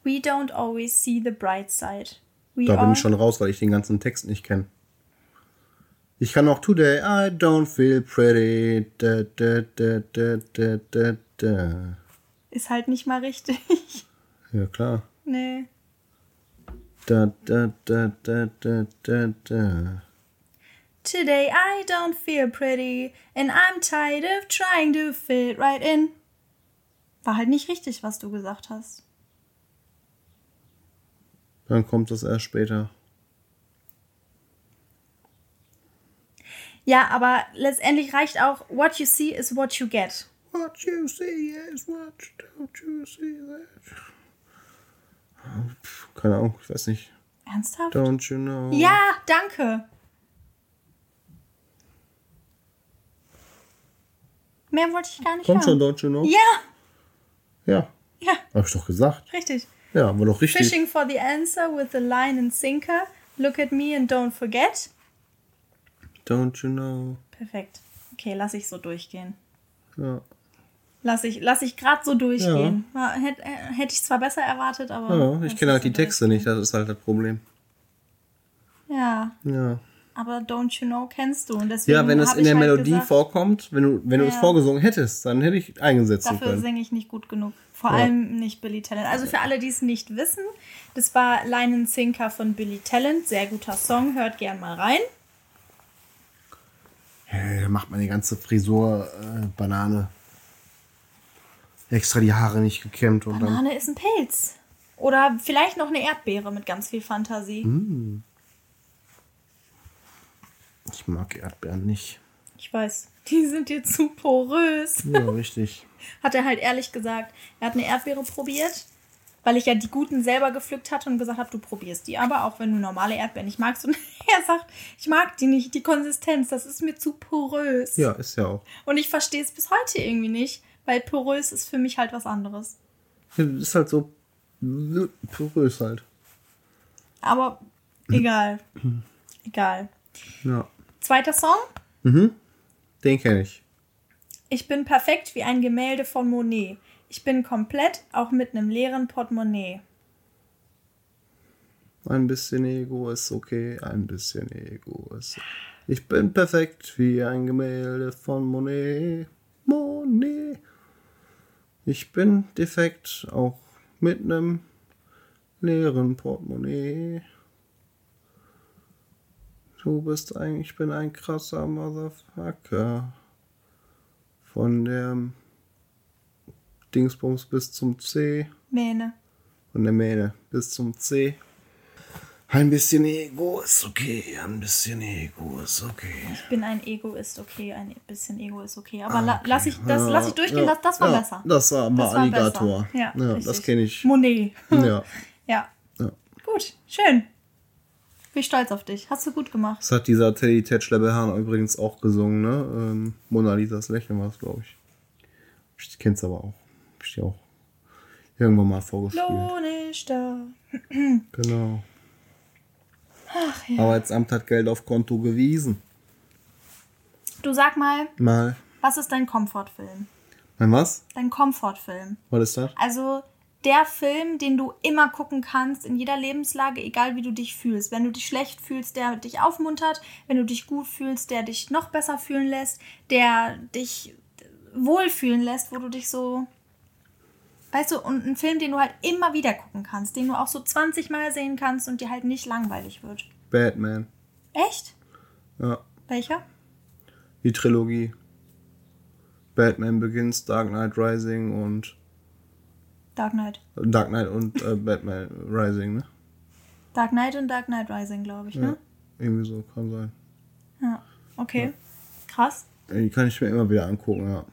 We don't always see the bright side. We Da bin ich schon raus, weil ich den ganzen Text nicht kenne. Ich kann auch Today I don't feel pretty. Da, da, da, da, da, da, da. ist halt nicht mal richtig. Ja, klar. nee. Da, da, da, da, da, da, da. Today I don't feel pretty and I'm tired of trying to fit right in. War halt nicht richtig, was du gesagt hast. Dann kommt das erst später. Ja, aber letztendlich reicht auch What you see is what you get. What you see is what don't you see that. Keine Ahnung, ich weiß nicht. Ernsthaft? Don't you know? Ja, danke. Mehr wollte ich gar nicht Kommt schon, hören. don't you know? Ja, Ja, ja, hab ich doch gesagt. richtig. Ja, war doch richtig. Fishing for the answer with a line and sinker. Look at me and don't forget. Don't you know? Perfekt. Okay, lass ich so durchgehen. Ja. Lass ich, lass ich gerade so durchgehen. War- Hätte äh, hätte ich zwar besser erwartet, aber. ja ich kenne halt die so Texte nicht, das ist halt das Problem. Ja, Ja. Aber Don't You Know kennst du. Und deswegen Ja, wenn es in ich der halt Melodie gesagt, vorkommt, wenn du, wenn du es Ja. vorgesungen hättest, dann hätte ich eingesetzt Dafür können. singe ich nicht gut genug. Vor Ja. allem nicht Billy Talent. Also für alle, die es nicht wissen, das war Line and Sinker von Billy Talent. Sehr guter Song, hört gern mal rein. Da macht man die ganze Frisur äh, Banane. Extra die Haare nicht gekämmt und dann. Banane ist ein Pilz. Oder vielleicht noch eine Erdbeere mit ganz viel Fantasie. Hm. Ich mag Erdbeeren nicht. Ich weiß, die sind dir zu porös. Ja, richtig. Hat er halt ehrlich gesagt. Er hat eine Erdbeere probiert, weil ich ja die guten selber gepflückt hatte und gesagt habe, du probierst die aber, auch wenn du normale Erdbeeren nicht magst. Und er sagt, ich mag die nicht, die Konsistenz, das ist mir zu porös. Ja, ist ja auch. Und ich verstehe es bis heute irgendwie nicht, weil porös ist für mich halt was anderes. Ist halt so porös halt. Aber egal. egal. Ja. Zweiter Song. Den kenne ich. Ich bin perfekt wie ein Gemälde von Monet. Ich bin komplett, auch mit einem leeren Portemonnaie. Ein bisschen Ego ist okay, ein bisschen Ego ist. Ich bin perfekt wie ein Gemälde von Monet. Monet. Ich bin defekt, auch mit einem leeren Portemonnaie. Du bist ein, ich bin ein krasser Motherfucker. Von der Dingsbums bis zum C. Mähne. Von der Mähne bis zum C. Ein bisschen Ego ist okay, ein bisschen Ego ist okay. Ich bin ein Egoist, okay, ein bisschen Ego ist okay. Aber la lass ich das lass ich durchgehen, Ja, das, war ja, besser. Das war, war Alligator. besser. Ja, ja das kenne ich. Monet. Ja. ja. Gut, schön. Bin stolz auf dich. Hast du gut gemacht. Das hat dieser Teddy Tetschlebehan übrigens auch gesungen, ne? Ähm, Mona Lisas Lächeln war es, glaube ich. Ich kenn's aber auch. Hab ich dir auch irgendwann mal vorgespielt. Lohn ist da. Genau. Ach ja. Arbeitsamt hat Geld auf Konto gewiesen. Du sag mal, Mal. Was ist dein Komfortfilm? Mein was? Dein Komfortfilm. Was ist das? Also der Film, den du immer gucken kannst, in jeder Lebenslage, egal wie du dich fühlst. Wenn du dich schlecht fühlst, der dich aufmuntert. Wenn du dich gut fühlst, der dich noch besser fühlen lässt. Der dich wohlfühlen lässt, wo du dich so. Weißt du, und ein Film, den du halt immer wieder gucken kannst, den du auch so 20 Mal sehen kannst und dir halt nicht langweilig wird. Batman. Echt? Ja. Welcher? Die Trilogie. Batman Begins, Dark Knight Rising und Dark Knight. Dark Knight und äh, Batman Rising, ne? Dark Knight und Dark Knight Rising, glaube ich, Ja. ne? Irgendwie so, kann sein. Ja. Okay. Krass. Die kann ich mir immer wieder angucken, ja.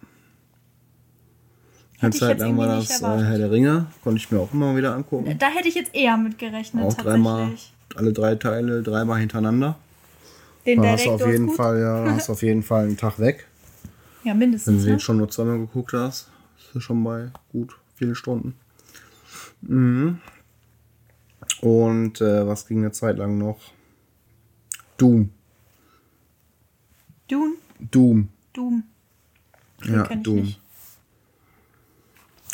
Eine Zeit lang war das äh. Herr der Ringe, konnte ich mir auch immer wieder angucken. Da hätte ich jetzt eher mit gerechnet, auch tatsächlich. dreimal, alle drei Teile, dreimal hintereinander. Den Da hast du auf jeden gut. Fall, ja, hast du auf jeden Fall einen Tag weg. Ja, Wenn mindestens. du den Ne? schon nur zweimal geguckt hast, ist das schon bei gut vielen Stunden. Mhm. Und äh, was ging eine Zeit lang noch? Doom. Dune? Doom. Doom. Den ja, Doom.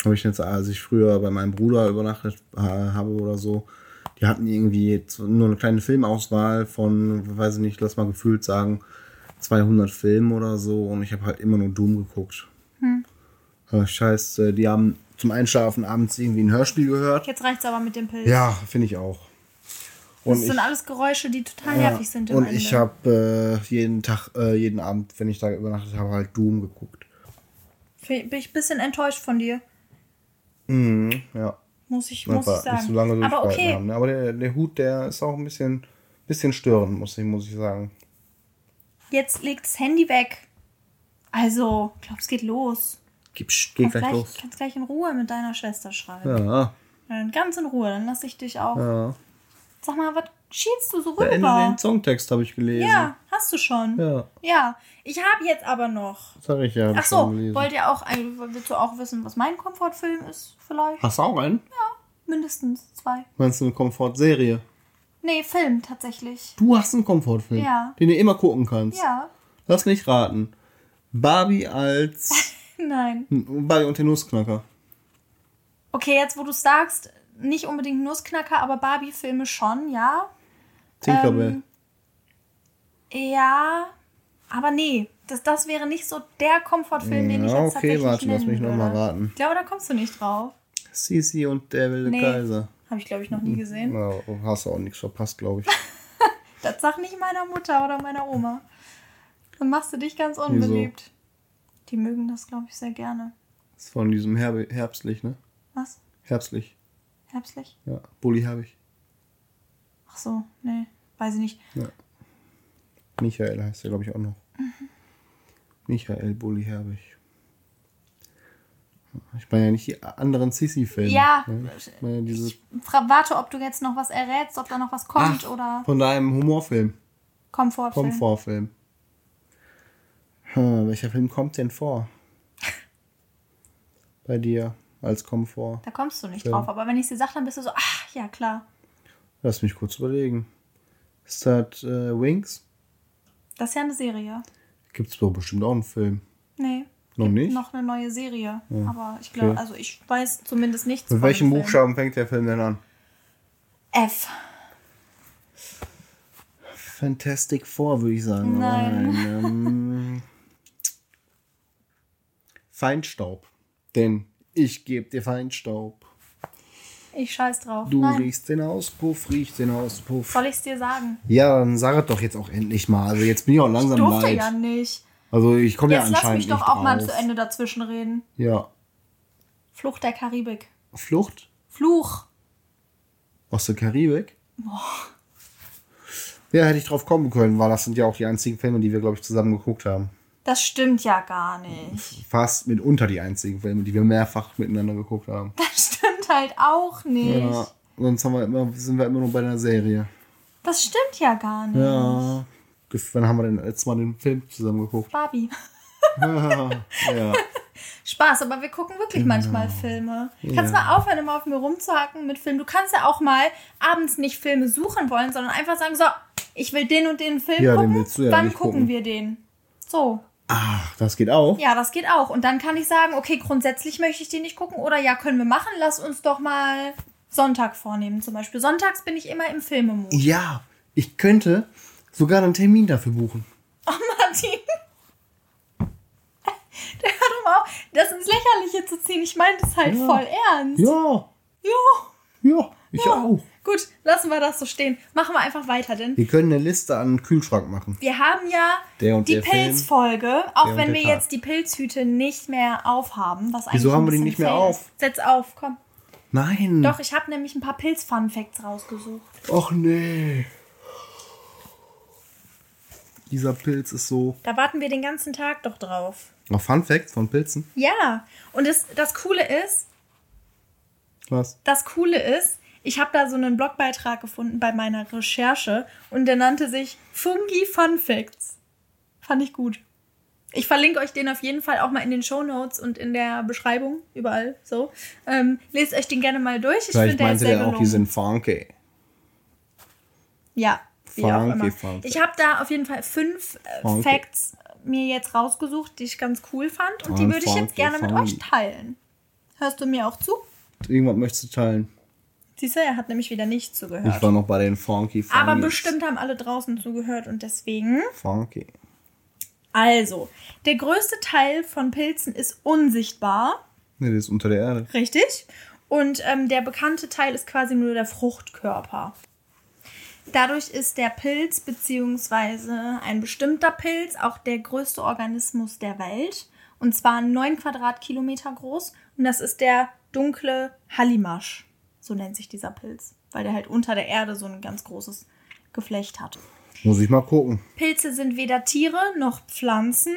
Habe ich jetzt, als ich früher bei meinem Bruder übernachtet äh, habe oder so, die hatten irgendwie nur eine kleine Filmauswahl von, weiß ich nicht, lass mal gefühlt sagen, 200 Filmen oder so und ich habe halt immer nur Doom geguckt. Hm. Äh, Scheiße, die haben zum Einschlafen abends irgendwie ein Hörspiel gehört. Jetzt reicht's aber mit dem Pilz. Ja, finde ich auch. Das Und sind ich, alles Geräusche, die total ja, nervig sind und Ende. ich habe äh, jeden Tag, äh, jeden Abend, wenn ich da übernachtet habe, halt Doom geguckt. Bin ich ein bisschen enttäuscht von dir, Mhm, ja. muss ich, muss ich sagen. nicht so lange aber okay, haben. ne? Aber der, der Hut, der ist auch ein bisschen, bisschen störend, muss ich, muss ich sagen. jetzt legt das Handy weg. Also, ich glaube, es geht los. Gib, geh Kannst gleich gleich, los. kannst gleich in Ruhe mit deiner Schwester schreiben. Ja, Dann ganz in Ruhe, dann lass ich dich auch. ja. Sag mal, was schielst du so Beende rüber? den Songtext habe ich gelesen. Ja, hast du schon. Ja, Ja, ich habe jetzt aber noch. sag ich ja. Ach so, wollt ihr auch, willst du auch wissen, was mein Komfortfilm ist? Vielleicht? Hast du auch einen? Mindestens zwei. Meinst du eine Komfortserie? Nee, Film tatsächlich. Du hast einen Komfortfilm, Ja. den du immer gucken kannst. Ja. Lass mich raten. Barbie als Nein. Barbie und der Nussknacker. Okay, jetzt wo du sagst, nicht unbedingt Nussknacker, aber Barbie-Filme schon, ja. Tinkerbell. Ähm, Ja, aber nee, das, das wäre nicht so der Komfortfilm, den ich Ja, jetzt okay, tatsächlich warte, lass mich noch würde. mal raten. Ich glaube, da kommst du nicht drauf. Sisi und der wilde Nee. Kaiser. Habe ich, glaube ich, noch nie gesehen. Na, hast du auch nichts verpasst, glaube ich. Das sag nicht meiner Mutter oder meiner Oma. Dann machst du dich ganz unbeliebt. Die mögen das, glaube ich, sehr gerne. Das ist von diesem Herbe Herbstlich, ne? Was? Herbstlich. Herbstlich? Ja, Bulli Herbig. Ach so, nee, weiß ich nicht. Michael heißt er, glaube ich, auch noch. Mhm. Michael Bulli Herbig. Ich meine ja nicht die anderen Sissi-Filme. Ja, ne? Ich meine diese Fra warte, ob du jetzt noch was errätst, ob da noch was kommt Ach, oder von deinem Humorfilm. Komfortfilm. Komfortfilm. Hm, welcher Film kommt denn vor? Bei dir als Komfort. Da kommst du nicht Film. drauf. Aber wenn ich sie sage, dann bist du so, ach, ja, klar. Lass mich kurz überlegen. Ist das äh, Wings? Das ist ja eine Serie. Gibt es doch bestimmt auch einen Film. Nee. Noch nicht? noch eine neue Serie. Aber ich glaube, Okay. also ich weiß zumindest nichts Mit welchem. Buchstaben fängt der Film denn an? F. Fantastic Four, würde ich sagen. Nein. Aber ähm, Feinstaub. Denn ich gebe dir Feinstaub. Ich scheiß drauf. Du Nein. riechst den Auspuff, riechst den Auspuff. Soll ich es dir sagen? Ja, dann sag es doch jetzt auch endlich mal. Also jetzt bin ich auch langsam Durfte leid. ja nicht. Also ich komme ja Jetzt lass anscheinend mich doch nicht auch mal drauf. zu Ende dazwischen reden. Ja. Flucht der Karibik. Flucht Fluch. aus der Karibik. Ja, hätte ich drauf kommen können, weil das sind ja auch die einzigen Filme, die wir, glaube ich, zusammen geguckt haben. Das stimmt ja gar nicht. Fast mitunter die einzigen Filme, die wir mehrfach miteinander geguckt haben. Das stimmt halt auch nicht. Ja, sonst haben wir immer, sind wir immer nur bei der Serie. Das stimmt ja gar nicht. Ja. Wann haben wir denn letztes Mal den Film zusammen geguckt? Barbie. ja. Spaß, aber wir gucken wirklich Genau. manchmal Filme. Kannst mal aufhören, immer auf mir rumzuhacken mit Filmen. Du kannst ja auch mal abends nicht Filme suchen wollen, sondern einfach sagen, so, ich will den und den Film Ja, den gucken. willst du ja gucken gucken. wir den? So. Ach, das geht auch. Ja, das geht auch. Und dann kann ich sagen, okay, grundsätzlich möchte ich den nicht gucken. Oder ja, können wir machen. Lass uns doch mal Sonntag vornehmen. Zum Beispiel. Sonntags bin ich immer im Filmemodus. Ja, ich könnte sogar einen Termin dafür buchen. Oh, Martin. Der hört doch mal auf, das ins Lächerliche zu ziehen. Ich meine das halt Ja. voll ernst. Ja, Ja. ja, ich Ja. auch. Gut, lassen wir das so stehen. Machen wir einfach weiter, denn Wir können eine Liste an den Kühlschrank machen. wir haben ja die Pilzfolge, auch wenn wir Tag. jetzt die Pilzhüte nicht mehr aufhaben. Was eigentlich Wieso haben wir die nicht mehr auf? Ist. Setz auf, komm. Nein. Doch, ich habe nämlich ein paar Pilz-Fun-Facts rausgesucht. Och nee. Dieser Pilz ist so. Da warten wir den ganzen Tag doch drauf. Noch Fun Facts von Pilzen? Ja, und das, das Coole ist, Was? das Coole ist, ich habe da so einen Blogbeitrag gefunden bei meiner Recherche und der nannte sich Fungi Fun Facts. Fand ich gut. Ich verlinke euch den auf jeden Fall auch mal in den Show Notes und in der Beschreibung, überall so. Ähm, lest euch den gerne mal durch. Ich Vielleicht finde, der ist meinte sehr auch, die sind funky. Ja, wie auch Funky immer. Fun Ich habe da auf jeden Fall fünf äh, Funky. Facts mir jetzt rausgesucht, die ich ganz cool fand und die würde ich jetzt funky, gerne mit funky. euch teilen. Hörst du mir auch zu? Irgendwas möchtest du teilen? Siehst du, er hat nämlich wieder nicht zugehört. Ich war noch bei den funky Funnies. Aber bestimmt haben alle draußen zugehört und deswegen. Funky. Also, der größte Teil von Pilzen ist unsichtbar, Nee, das ist unter der Erde. richtig? Und ähm, der bekannte Teil ist quasi nur der Fruchtkörper. Dadurch ist der Pilz beziehungsweise ein bestimmter Pilz auch der größte Organismus der Welt. Und zwar 9 Quadratkilometer groß. Und das ist der dunkle Hallimasch. So nennt sich dieser Pilz. Weil der halt unter der Erde so ein ganz großes Geflecht hat. Muss ich mal gucken. Pilze sind weder Tiere noch Pflanzen.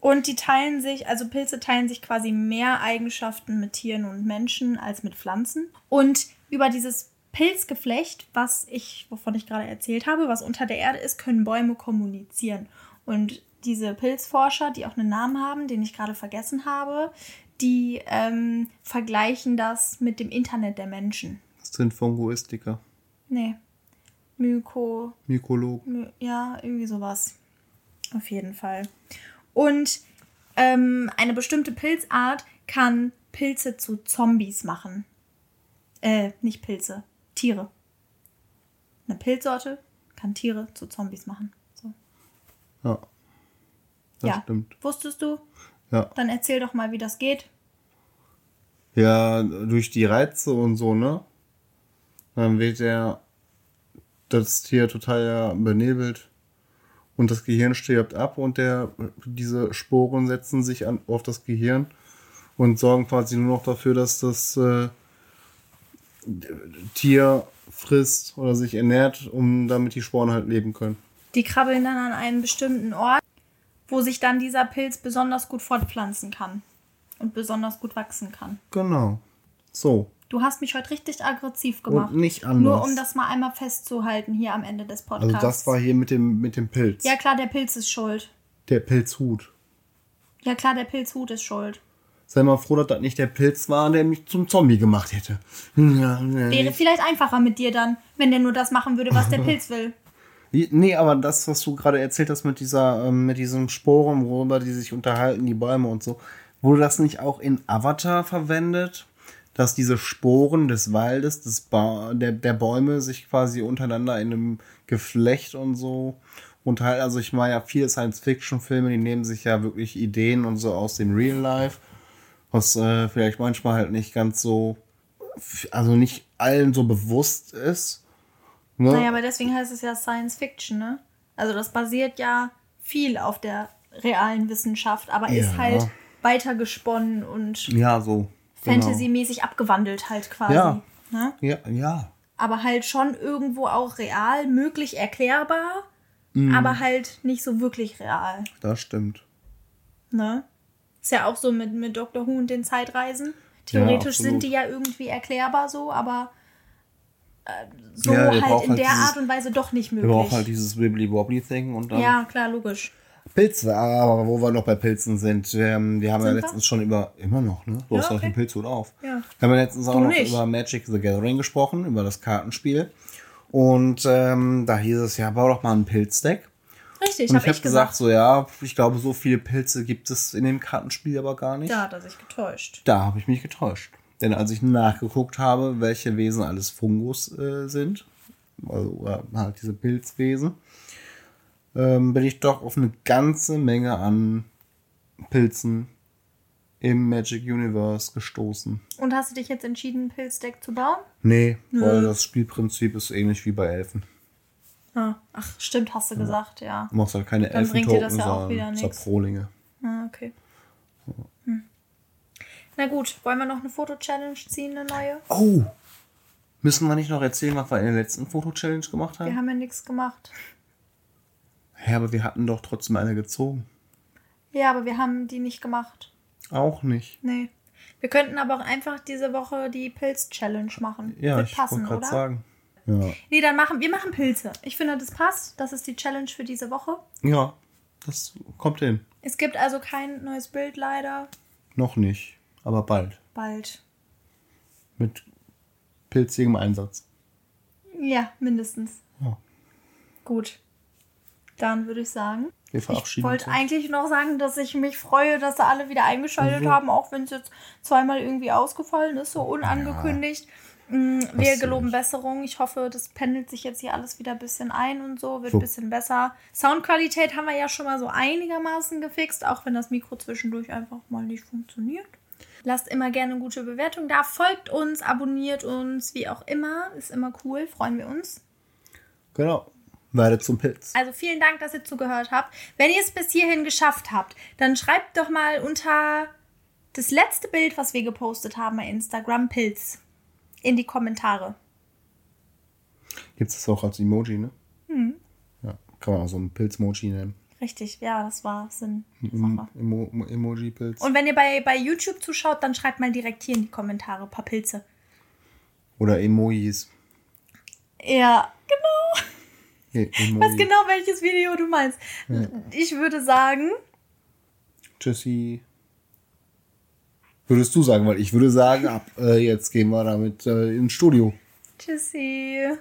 Und die teilen sich, also Pilze teilen sich quasi mehr Eigenschaften mit Tieren und Menschen als mit Pflanzen. Und über dieses Pilzgeflecht, was ich, wovon ich gerade erzählt habe, was unter der Erde ist, können Bäume kommunizieren. Und diese Pilzforscher, die auch einen Namen haben, den ich gerade vergessen habe, die ähm, vergleichen das mit dem Internet der Menschen. Das sind Fungoistiker. Nee. Myko, Mykologen. ja, irgendwie sowas. Auf jeden Fall. Und ähm, eine bestimmte Pilzart kann Pilze zu Zombies machen. Äh, nicht Pilze, Tiere. Eine Pilzsorte kann Tiere zu Zombies machen. So. Ja. Das ja. stimmt. Wusstest du? Ja. Dann erzähl doch mal, wie das geht. Ja, durch die Reize und so, ne? Dann wird der das Tier total benebelt und das Gehirn stirbt ab und der diese Sporen setzen sich an, auf das Gehirn und sorgen quasi nur noch dafür, dass das äh, Tier frisst oder sich ernährt, um damit die Sporen halt leben können. Die krabbeln dann an einen bestimmten Ort, wo sich dann dieser Pilz besonders gut fortpflanzen kann und besonders gut wachsen kann. Genau. So. Du hast mich heute richtig aggressiv gemacht. Und nicht anders. Nur um das mal einmal festzuhalten hier am Ende des Also Podcasts. das war hier mit dem, mit dem Pilz. ja klar, der Pilz ist schuld. Der Pilzhut. Ja klar, der Pilzhut ist schuld. Sei mal froh, dass das nicht der Pilz war, der mich zum Zombie gemacht hätte. Wäre vielleicht einfacher mit dir dann, wenn der nur das machen würde, was der Pilz will. Nee, aber das, was du gerade erzählt hast mit dieser, ähm, mit diesen Sporen, worüber die sich unterhalten, die Bäume und so, wurde das nicht auch in Avatar verwendet? Dass diese Sporen des Waldes, des ba der, der Bäume sich quasi untereinander in einem Geflecht und so unterhalten. Also ich meine ja viele Science-Fiction-Filme, die nehmen sich ja wirklich Ideen und so aus dem Real Life, was äh, vielleicht manchmal halt nicht ganz so, also nicht allen so bewusst ist. Ne? Naja, aber deswegen heißt es ja Science Fiction, ne? Also das basiert ja viel auf der realen Wissenschaft, aber ist Ja. halt weitergesponnen und Ja, so. genau. Fantasy-mäßig abgewandelt halt quasi. Ja. Ne? Ja, ja. aber halt schon irgendwo auch real, möglich erklärbar, Mhm. aber halt nicht so wirklich real. Das stimmt. Ne? Ist ja auch so mit, mit Dr. Who und den Zeitreisen. Theoretisch absolut. sind die ja irgendwie erklärbar so, aber so Ja, halt in halt der dieses- Art und Weise doch nicht Wir brauchen möglich. halt dieses Wibbly-Wobbly-Thing und dann ja, klar, logisch. Pilze. Aber wo wir noch bei Pilzen sind, ähm, wir haben ja Sind wir? letztens schon über, immer noch, ne? Du Ja, hast doch okay. den Pilzhut auf. Ja. Wir haben ja letztens auch Du noch nicht. über Magic the Gathering gesprochen, über das Kartenspiel. Und ähm, da hieß es ja, bau doch mal ein Pilzdeck. Richtig, Und habe ich habe gesagt, gesagt. so ja, ich glaube, so viele Pilze gibt es in dem Kartenspiel aber gar nicht. Da hat er sich getäuscht. Da habe ich mich getäuscht. Denn als ich nachgeguckt habe, welche Wesen alles Fungus äh, sind, also halt diese Pilzwesen, ähm, bin ich doch auf eine ganze Menge an Pilzen im Magic Universe gestoßen. Und hast du dich jetzt entschieden, ein Pilzdeck zu bauen? Nee, weil das Spielprinzip ist ähnlich wie bei Elfen. Ah, ach, stimmt, hast du gesagt, ja. Du machst halt keine Dann bringt dir das Elfentoken, ja auch wieder sondern nix. Saprolinge. Ah, okay. Na gut, wollen wir noch eine Foto-Challenge ziehen, eine neue? Oh! Müssen wir nicht noch erzählen, was wir in der letzten Foto-Challenge gemacht haben? Wir haben ja nichts gemacht. Ja, aber wir hatten doch trotzdem eine gezogen. Ja, aber wir haben die nicht gemacht. Auch nicht. Nee. Wir könnten aber auch einfach diese Woche die Pilz-Challenge machen. Ja, Wird ich passen, wollte gerade oder? sagen. Ja. Nee, dann machen wir machen Pilze. Ich finde, das passt. Das ist die Challenge für diese Woche. ja, das kommt hin. Es gibt also kein neues Bild leider. Noch nicht, aber bald. Bald. Mit pilzigem Einsatz. Ja, mindestens. Ja. Gut. Dann würde ich sagen. Wir Ich verabschieden wollte uns. eigentlich noch sagen, dass ich mich freue, dass da alle wieder eingeschaltet Mhm. haben, auch wenn es jetzt zweimal irgendwie ausgefallen ist, so unangekündigt. Mm, Wir geloben. Besserung. Ich hoffe, das pendelt sich jetzt hier alles wieder ein bisschen ein und so, wird So. ein bisschen besser. Soundqualität haben wir ja schon mal so einigermaßen gefixt, auch wenn das Mikro zwischendurch einfach mal nicht funktioniert. Lasst immer gerne eine gute Bewertung da. Folgt uns, abonniert uns, wie auch immer. Ist immer cool, freuen wir uns. Genau. Werde zum Pilz. Also vielen Dank, dass ihr zugehört habt. Wenn ihr es bis hierhin geschafft habt, dann schreibt doch mal unter das letzte Bild, was wir gepostet haben bei Instagram, Pilz, in die Kommentare. Gibt es das auch als Emoji, ne? Hm. Ja, kann man auch so einen Pilz-Moji nennen. Richtig, ja, das war Sinn. Emo Emo Emoji-Pilz. Und wenn ihr bei, bei YouTube zuschaut, dann schreibt mal direkt hier in die Kommentare ein paar Pilze. Oder Emojis. Ja, genau. Ich Emoji. weiß genau, welches Video du meinst. Ich würde sagen, Tschüssi. Würdest du sagen, weil ich würde sagen, ab äh, jetzt gehen wir damit äh, ins Studio. tschüssi.